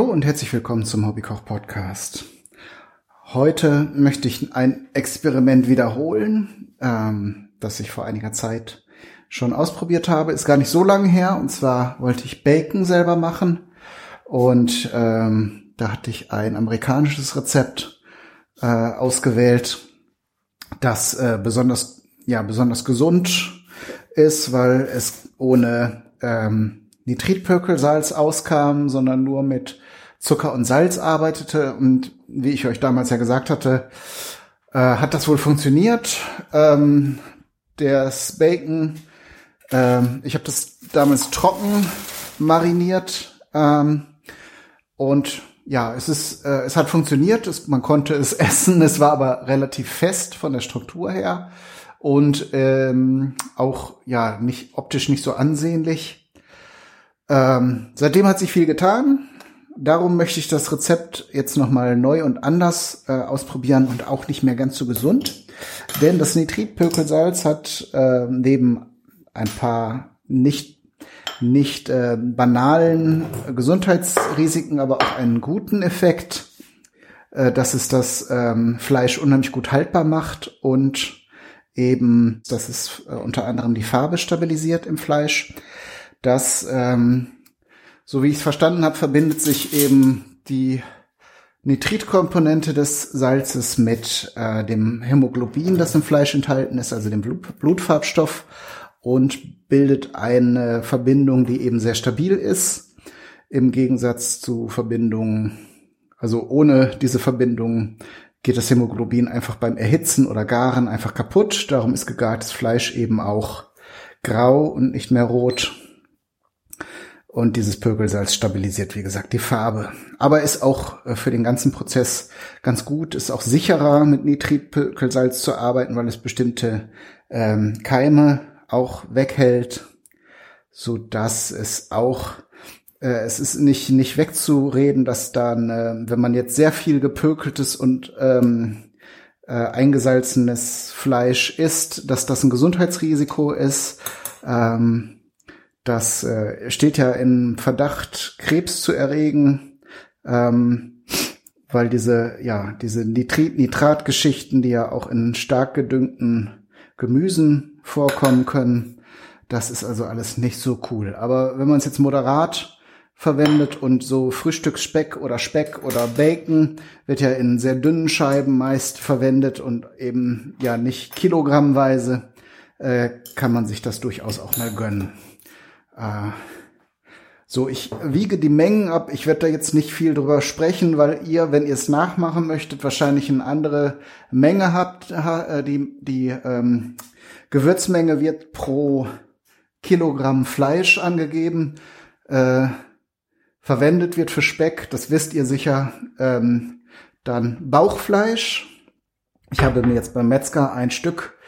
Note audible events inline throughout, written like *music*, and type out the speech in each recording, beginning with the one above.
und herzlich willkommen zum Hobbykoch Podcast. Heute möchte ich ein Experiment wiederholen, ähm, das ich vor einiger Zeit schon ausprobiert habe. Ist gar nicht so lange her. Und zwar wollte ich Bacon selber machen. Und ähm, da hatte ich ein amerikanisches Rezept äh, ausgewählt, das äh, besonders ja besonders gesund ist, weil es ohne ähm, Nitritpökelsalz auskam, sondern nur mit Zucker und Salz arbeitete. Und wie ich euch damals ja gesagt hatte, äh, hat das wohl funktioniert. Ähm, das Bacon, ähm, ich habe das damals trocken mariniert ähm, und ja, es ist, äh, es hat funktioniert. Es, man konnte es *laughs* essen. Es war aber relativ fest von der Struktur her und ähm, auch ja nicht optisch nicht so ansehnlich. Ähm, seitdem hat sich viel getan. Darum möchte ich das Rezept jetzt nochmal neu und anders äh, ausprobieren und auch nicht mehr ganz so gesund. Denn das Nitritpökelsalz hat äh, neben ein paar nicht, nicht äh, banalen Gesundheitsrisiken, aber auch einen guten Effekt, äh, dass es das ähm, Fleisch unheimlich gut haltbar macht und eben, dass es äh, unter anderem die Farbe stabilisiert im Fleisch. Das ähm, so wie ich es verstanden habe, verbindet sich eben die Nitritkomponente des Salzes mit äh, dem Hämoglobin, das im Fleisch enthalten ist, also dem Blut Blutfarbstoff und bildet eine Verbindung, die eben sehr stabil ist, im Gegensatz zu Verbindungen, also ohne diese Verbindung geht das Hämoglobin einfach beim Erhitzen oder Garen einfach kaputt. Darum ist gegartes Fleisch eben auch grau und nicht mehr rot. Und dieses Pökelsalz stabilisiert, wie gesagt, die Farbe. Aber ist auch äh, für den ganzen Prozess ganz gut, ist auch sicherer mit Nitritpökelsalz zu arbeiten, weil es bestimmte ähm, Keime auch weghält, so dass es auch äh, es ist nicht nicht wegzureden, dass dann, äh, wenn man jetzt sehr viel gepökeltes und ähm, äh, eingesalzenes Fleisch isst, dass das ein Gesundheitsrisiko ist. Ähm, das äh, steht ja in Verdacht, Krebs zu erregen, ähm, weil diese, ja, diese Nitrit, Nitratgeschichten, die ja auch in stark gedüngten Gemüsen vorkommen können, das ist also alles nicht so cool. Aber wenn man es jetzt moderat verwendet und so Frühstücksspeck oder Speck oder Bacon wird ja in sehr dünnen Scheiben meist verwendet und eben ja nicht kilogrammweise, äh, kann man sich das durchaus auch mal gönnen. Äh, so, ich wiege die Mengen ab. Ich werde da jetzt nicht viel drüber sprechen, weil ihr, wenn ihr es nachmachen möchtet, wahrscheinlich eine andere Menge habt. Äh, die die ähm, Gewürzmenge wird pro Kilogramm Fleisch angegeben. Äh, verwendet wird für Speck, das wisst ihr sicher. Ähm, dann Bauchfleisch. Ich habe mir jetzt beim Metzger ein Stück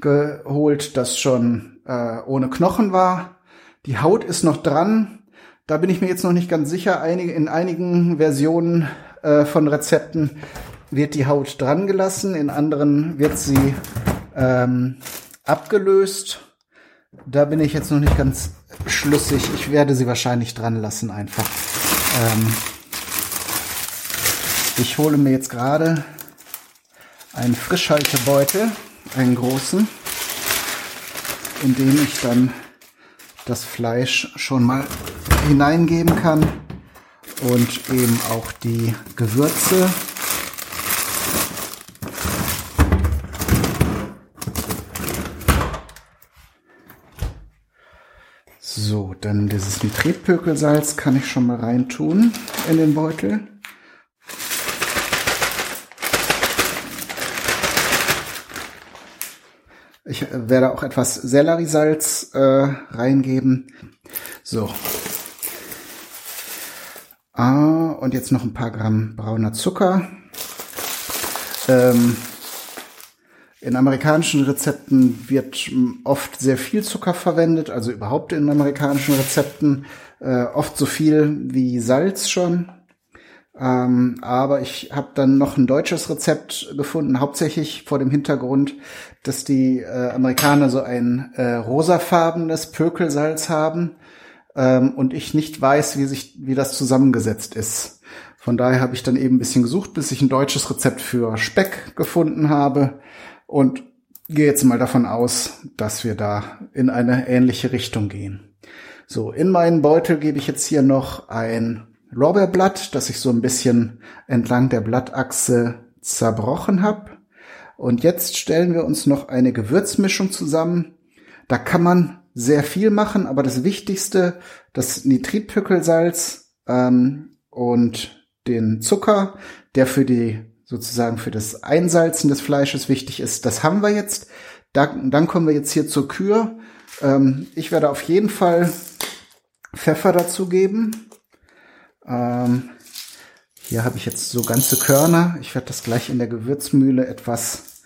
geholt, das schon äh, ohne Knochen war. Die Haut ist noch dran. Da bin ich mir jetzt noch nicht ganz sicher. Einige, in einigen Versionen äh, von Rezepten wird die Haut dran gelassen, in anderen wird sie ähm, abgelöst. Da bin ich jetzt noch nicht ganz schlüssig. Ich werde sie wahrscheinlich dran lassen einfach. Ähm, ich hole mir jetzt gerade einen Frischhaltebeutel, einen großen, in dem ich dann das Fleisch schon mal hineingeben kann und eben auch die Gewürze. So, dann dieses Nitritpökelsalz kann ich schon mal reintun in den Beutel. Ich werde auch etwas Selleriesalz äh, reingeben. So. Ah, und jetzt noch ein paar Gramm brauner Zucker. Ähm, in amerikanischen Rezepten wird oft sehr viel Zucker verwendet, also überhaupt in amerikanischen Rezepten äh, oft so viel wie Salz schon. Ähm, aber ich habe dann noch ein deutsches Rezept gefunden, hauptsächlich vor dem Hintergrund, dass die äh, Amerikaner so ein äh, rosafarbenes Pökelsalz haben ähm, und ich nicht weiß, wie sich wie das zusammengesetzt ist. Von daher habe ich dann eben ein bisschen gesucht, bis ich ein deutsches Rezept für Speck gefunden habe und gehe jetzt mal davon aus, dass wir da in eine ähnliche Richtung gehen. So, in meinen Beutel gebe ich jetzt hier noch ein Lorbeerblatt, das ich so ein bisschen entlang der Blattachse zerbrochen habe. Und jetzt stellen wir uns noch eine Gewürzmischung zusammen. Da kann man sehr viel machen, aber das Wichtigste, das Nitritpückelsalz ähm, und den Zucker, der für die sozusagen für das Einsalzen des Fleisches wichtig ist. Das haben wir jetzt. dann, dann kommen wir jetzt hier zur Kür. Ähm, ich werde auf jeden Fall Pfeffer dazugeben. Ähm, hier habe ich jetzt so ganze Körner. Ich werde das gleich in der Gewürzmühle etwas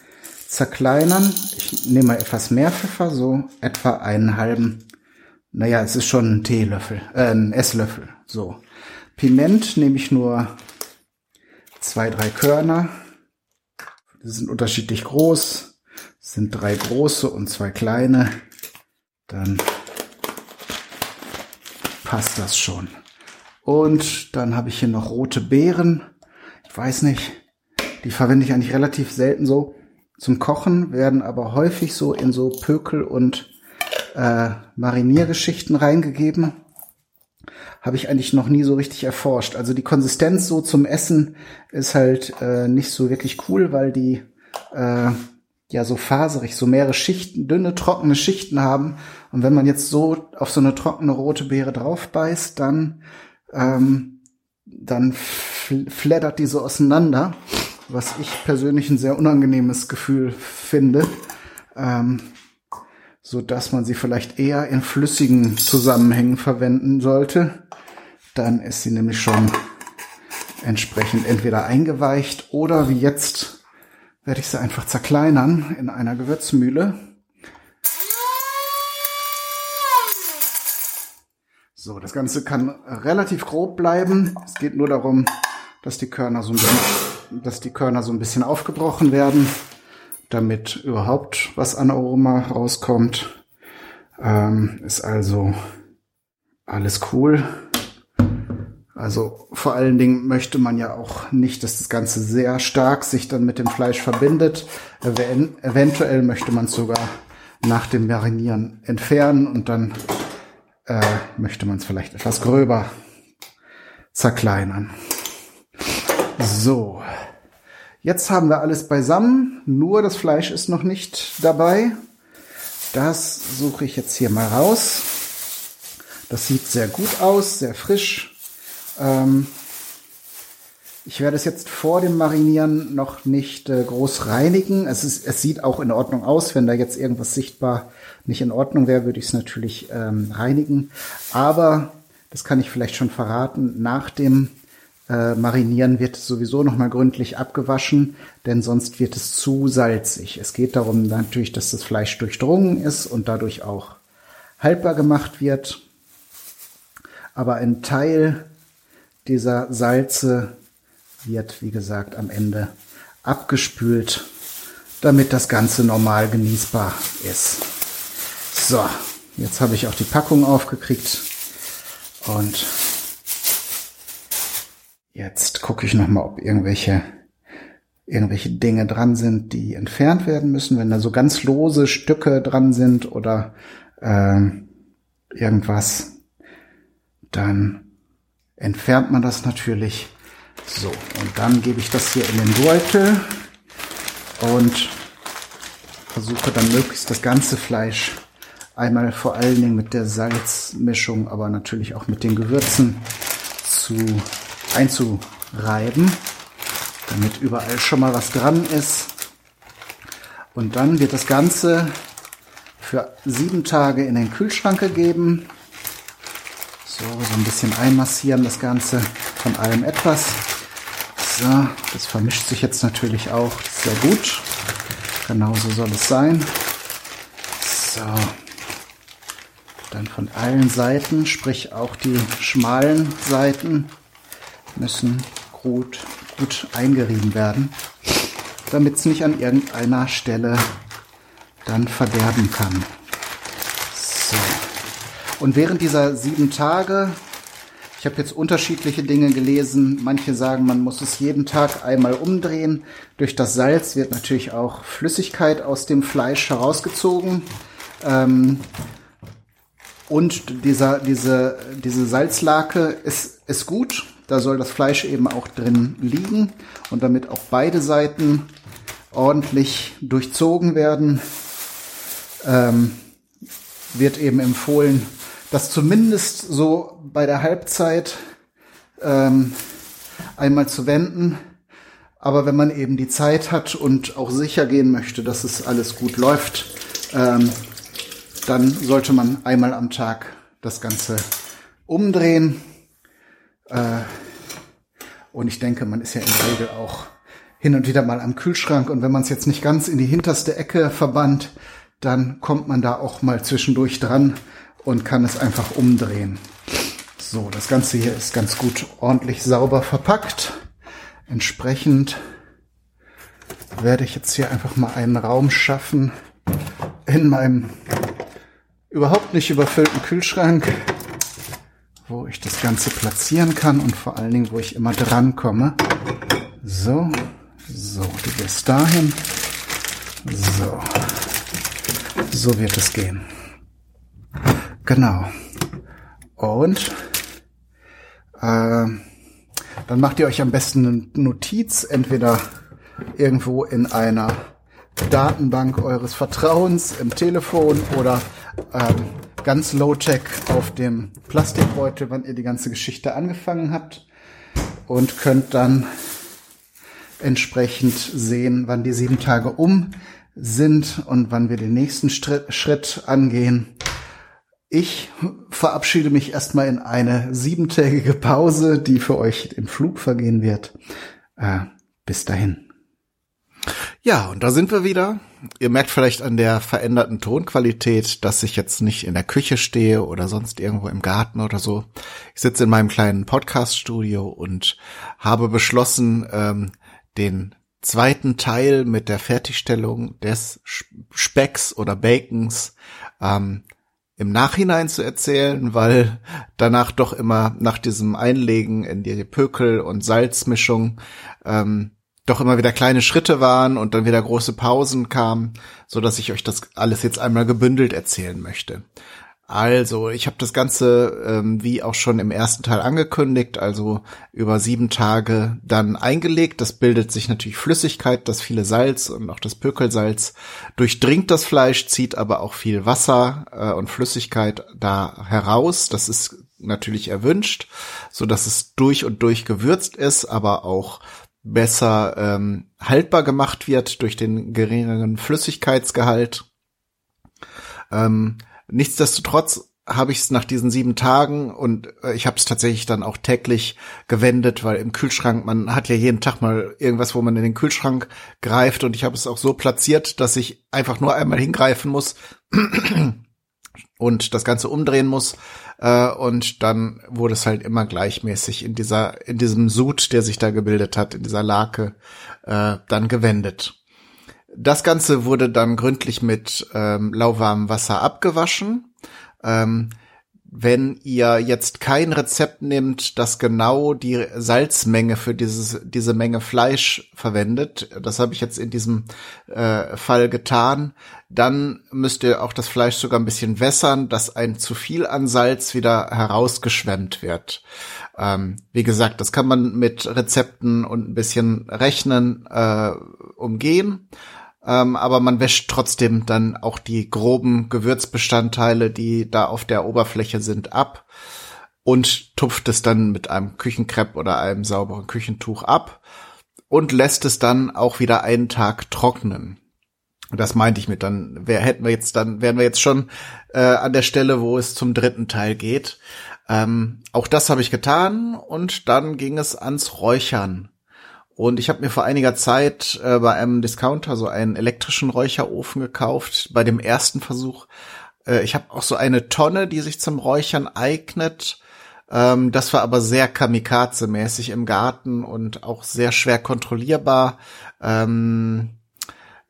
zerkleinern. Ich nehme mal etwas mehr Pfeffer, so etwa einen halben. Naja, es ist schon ein Teelöffel, äh, ein Esslöffel. So. Piment nehme ich nur zwei, drei Körner. Die sind unterschiedlich groß. Das sind drei große und zwei kleine. Dann passt das schon. Und dann habe ich hier noch rote Beeren. Ich weiß nicht, die verwende ich eigentlich relativ selten so zum Kochen, werden aber häufig so in so Pökel und äh, Mariniergeschichten reingegeben habe ich eigentlich noch nie so richtig erforscht. Also die Konsistenz so zum Essen ist halt äh, nicht so wirklich cool, weil die äh, ja so faserig, so mehrere Schichten, dünne, trockene Schichten haben. Und wenn man jetzt so auf so eine trockene rote Beere drauf beißt, dann, ähm, dann fleddert die so auseinander, was ich persönlich ein sehr unangenehmes Gefühl finde. Ähm, so dass man sie vielleicht eher in flüssigen Zusammenhängen verwenden sollte. Dann ist sie nämlich schon entsprechend entweder eingeweicht oder wie jetzt werde ich sie einfach zerkleinern in einer Gewürzmühle. So, das Ganze kann relativ grob bleiben. Es geht nur darum, dass die Körner so ein bisschen, dass die Körner so ein bisschen aufgebrochen werden, damit überhaupt was an Aroma rauskommt. Ähm, ist also alles cool. Also vor allen Dingen möchte man ja auch nicht, dass das Ganze sehr stark sich dann mit dem Fleisch verbindet. eventuell möchte man es sogar nach dem Marinieren entfernen und dann äh, möchte man es vielleicht etwas gröber zerkleinern. So, jetzt haben wir alles beisammen, nur das Fleisch ist noch nicht dabei. Das suche ich jetzt hier mal raus. Das sieht sehr gut aus, sehr frisch. Ähm, ich werde es jetzt vor dem Marinieren noch nicht äh, groß reinigen. Es, ist, es sieht auch in Ordnung aus. Wenn da jetzt irgendwas sichtbar nicht in Ordnung wäre, würde ich es natürlich ähm, reinigen. Aber, das kann ich vielleicht schon verraten, nach dem äh, Marinieren wird es sowieso nochmal gründlich abgewaschen, denn sonst wird es zu salzig. Es geht darum natürlich, dass das Fleisch durchdrungen ist und dadurch auch haltbar gemacht wird. Aber ein Teil dieser Salze wird, wie gesagt, am Ende abgespült, damit das Ganze normal genießbar ist. So, jetzt habe ich auch die Packung aufgekriegt und jetzt gucke ich noch mal, ob irgendwelche irgendwelche Dinge dran sind, die entfernt werden müssen. Wenn da so ganz lose Stücke dran sind oder äh, irgendwas, dann entfernt man das natürlich. So, und dann gebe ich das hier in den Beutel und versuche dann möglichst das ganze Fleisch einmal vor allen Dingen mit der Salzmischung, aber natürlich auch mit den Gewürzen zu einzureiben, damit überall schon mal was dran ist. Und dann wird das Ganze für sieben Tage in den Kühlschrank gegeben. So, so ein bisschen einmassieren das Ganze von allem etwas. So, das vermischt sich jetzt natürlich auch sehr gut. Genauso soll es sein. So. Dann von allen Seiten, sprich auch die schmalen Seiten, müssen gut, gut eingerieben werden, damit es nicht an irgendeiner Stelle dann verderben kann. Und während dieser sieben Tage Ich habe jetzt unterschiedliche Dinge gelesen. Manche sagen, man muss es jeden Tag einmal umdrehen. Durch das Salz wird natürlich auch Flüssigkeit aus dem Fleisch herausgezogen. Ähm, und dieser, diese, diese Salzlake ist, ist gut. Da soll das Fleisch eben auch drin liegen. Und damit auch beide Seiten ordentlich durchzogen werden, ähm, wird eben empfohlen, das zumindest so bei der Halbzeit ähm, einmal zu wenden. Aber wenn man eben die Zeit hat und auch sicher gehen möchte, dass es alles gut läuft, ähm, dann sollte man einmal am Tag das Ganze umdrehen. Äh, und ich denke, man ist ja in der Regel auch hin und wieder mal am Kühlschrank. Und wenn man es jetzt nicht ganz in die hinterste Ecke verbannt, dann kommt man da auch mal zwischendurch dran und kann es einfach umdrehen. So, das Ganze hier ist ganz gut ordentlich sauber verpackt. Entsprechend werde ich jetzt hier einfach mal einen Raum schaffen in meinem überhaupt nicht überfüllten Kühlschrank, wo ich das Ganze platzieren kann und vor allen Dingen, wo ich immer dran komme. So, so, du gehst dahin. So, so wird es gehen. Genau. Und äh, dann macht ihr euch am besten eine Notiz, entweder irgendwo in einer Datenbank eures Vertrauens im Telefon oder ähm, ganz low-tech auf dem Plastikbeutel, wann ihr die ganze Geschichte angefangen habt und könnt dann entsprechend sehen, wann die sieben Tage um sind und wann wir den nächsten Schritt angehen. Ich verabschiede mich erstmal in eine siebentägige Pause, die für euch im Flug vergehen wird. Äh, bis dahin. Ja, und da sind wir wieder. Ihr merkt vielleicht an der veränderten Tonqualität, dass ich jetzt nicht in der Küche stehe oder sonst irgendwo im Garten oder so. Ich sitze in meinem kleinen Podcast-Studio und habe beschlossen, ähm, den zweiten Teil mit der Fertigstellung des Specks oder Bacons ähm, im Nachhinein zu erzählen, weil danach doch immer nach diesem Einlegen in die Pökel- und Salzmischung ähm, doch immer wieder kleine Schritte waren und dann wieder große Pausen kamen, so dass ich euch das alles jetzt einmal gebündelt erzählen möchte. Also, ich habe das Ganze, ähm, wie auch schon im ersten Teil angekündigt, also über sieben Tage dann eingelegt. Das bildet sich natürlich Flüssigkeit, das viele Salz und auch das Pökelsalz durchdringt das Fleisch, zieht aber auch viel Wasser äh, und Flüssigkeit da heraus. Das ist natürlich erwünscht, so dass es durch und durch gewürzt ist, aber auch besser ähm, haltbar gemacht wird durch den geringeren Flüssigkeitsgehalt. Ähm, Nichtsdestotrotz habe ich es nach diesen sieben Tagen und äh, ich habe es tatsächlich dann auch täglich gewendet, weil im Kühlschrank, man hat ja jeden Tag mal irgendwas, wo man in den Kühlschrank greift und ich habe es auch so platziert, dass ich einfach nur einmal hingreifen muss *clears throat* und das Ganze umdrehen muss äh, und dann wurde es halt immer gleichmäßig in dieser, in diesem Sud, der sich da gebildet hat, in dieser Lake, äh, dann gewendet. Das Ganze wurde dann gründlich mit ähm, lauwarmem Wasser abgewaschen. Ähm, wenn ihr jetzt kein Rezept nehmt, das genau die Salzmenge für dieses, diese Menge Fleisch verwendet, das habe ich jetzt in diesem äh, Fall getan, dann müsst ihr auch das Fleisch sogar ein bisschen wässern, dass ein zu viel an Salz wieder herausgeschwemmt wird. Ähm, wie gesagt, das kann man mit Rezepten und ein bisschen Rechnen äh, umgehen ähm, aber man wäscht trotzdem dann auch die groben Gewürzbestandteile, die da auf der Oberfläche sind, ab und tupft es dann mit einem Küchenkrepp oder einem sauberen Küchentuch ab und lässt es dann auch wieder einen Tag trocknen. Das meinte ich mit dann, wer hätten wir jetzt dann, wären wir jetzt schon äh, an der Stelle, wo es zum dritten Teil geht. Ähm, auch das habe ich getan und dann ging es ans Räuchern. Und ich habe mir vor einiger Zeit äh, bei einem Discounter so einen elektrischen Räucherofen gekauft. Bei dem ersten Versuch. Äh, ich habe auch so eine Tonne, die sich zum Räuchern eignet. Ähm, das war aber sehr kamikaze-mäßig im Garten und auch sehr schwer kontrollierbar. Ähm,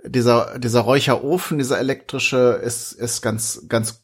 dieser, dieser Räucherofen, dieser elektrische, ist, ist ganz, ganz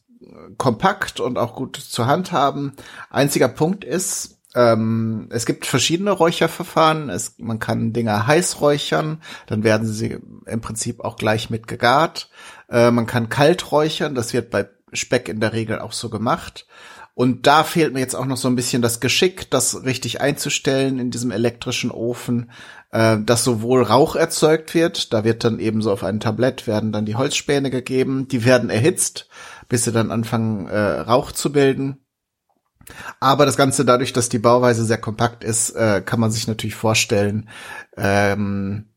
kompakt und auch gut zu handhaben. Einziger Punkt ist, ähm, es gibt verschiedene Räucherverfahren. Es, man kann Dinger heiß räuchern, dann werden sie im Prinzip auch gleich mit gegart. Äh, man kann kalt räuchern, das wird bei Speck in der Regel auch so gemacht. Und da fehlt mir jetzt auch noch so ein bisschen das Geschick, das richtig einzustellen in diesem elektrischen Ofen, äh, dass sowohl Rauch erzeugt wird, da wird dann eben so auf ein Tablett werden dann die Holzspäne gegeben, die werden erhitzt, bis sie dann anfangen äh, Rauch zu bilden. Aber das Ganze dadurch, dass die Bauweise sehr kompakt ist, äh, kann man sich natürlich vorstellen, ähm,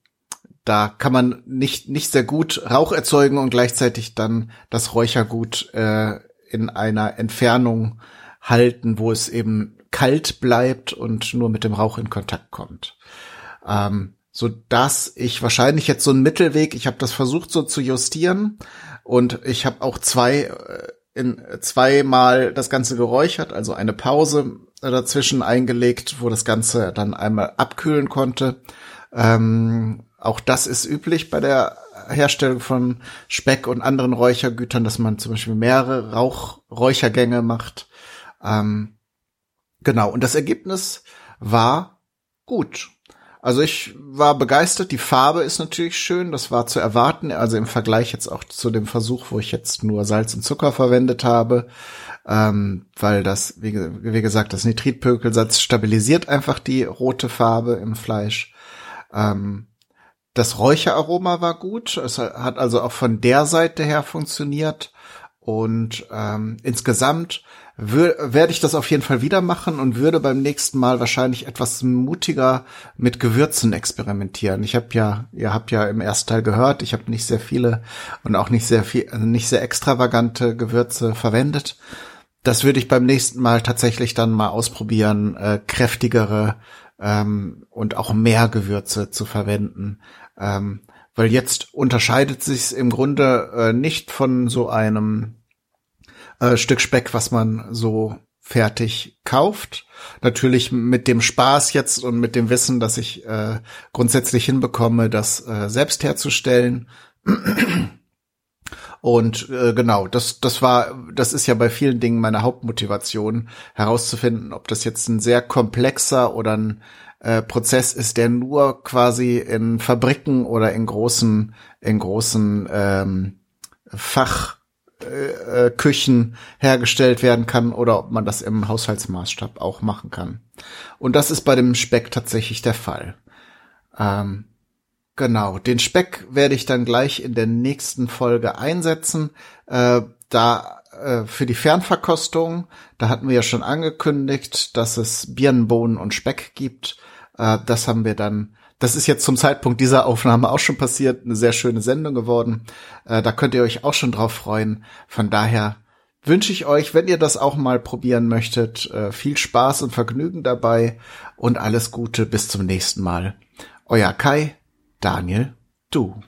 da kann man nicht, nicht sehr gut Rauch erzeugen und gleichzeitig dann das Räuchergut äh, in einer Entfernung halten, wo es eben kalt bleibt und nur mit dem Rauch in Kontakt kommt. Ähm, so dass ich wahrscheinlich jetzt so einen Mittelweg, ich habe das versucht so zu justieren und ich habe auch zwei äh, in zweimal das Ganze geräuchert, also eine Pause dazwischen eingelegt, wo das Ganze dann einmal abkühlen konnte. Ähm, auch das ist üblich bei der Herstellung von Speck und anderen Räuchergütern, dass man zum Beispiel mehrere Rauchräuchergänge macht. Ähm, genau, und das Ergebnis war gut. Also ich war begeistert. Die Farbe ist natürlich schön. Das war zu erwarten. Also im Vergleich jetzt auch zu dem Versuch, wo ich jetzt nur Salz und Zucker verwendet habe, ähm, weil das, wie, wie gesagt, das Nitritpökelsatz stabilisiert einfach die rote Farbe im Fleisch. Ähm, das Räucheraroma war gut. Es hat also auch von der Seite her funktioniert. Und ähm, insgesamt werde ich das auf jeden Fall wieder machen und würde beim nächsten Mal wahrscheinlich etwas mutiger mit Gewürzen experimentieren. Ich habe ja, ihr habt ja im ersten Teil gehört, ich habe nicht sehr viele und auch nicht sehr viel, also nicht sehr extravagante Gewürze verwendet. Das würde ich beim nächsten Mal tatsächlich dann mal ausprobieren, äh, kräftigere ähm, und auch mehr Gewürze zu verwenden. Ähm, weil jetzt unterscheidet sich im Grunde äh, nicht von so einem äh, Stück Speck, was man so fertig kauft. Natürlich mit dem Spaß jetzt und mit dem Wissen, dass ich äh, grundsätzlich hinbekomme, das äh, selbst herzustellen. Und äh, genau, das, das war, das ist ja bei vielen Dingen meine Hauptmotivation, herauszufinden, ob das jetzt ein sehr komplexer oder ein äh, Prozess ist, der nur quasi in Fabriken oder in großen, in großen ähm, Fachküchen äh, hergestellt werden kann oder ob man das im Haushaltsmaßstab auch machen kann. Und das ist bei dem Speck tatsächlich der Fall. Ähm, genau, den Speck werde ich dann gleich in der nächsten Folge einsetzen. Äh, da äh, für die Fernverkostung, da hatten wir ja schon angekündigt, dass es Birnenbohnen und Speck gibt. Äh, das haben wir dann, das ist jetzt zum Zeitpunkt dieser Aufnahme auch schon passiert, eine sehr schöne Sendung geworden. Äh, da könnt ihr euch auch schon drauf freuen. Von daher wünsche ich euch, wenn ihr das auch mal probieren möchtet, äh, viel Spaß und Vergnügen dabei und alles Gute bis zum nächsten Mal. Euer Kai, Daniel, du.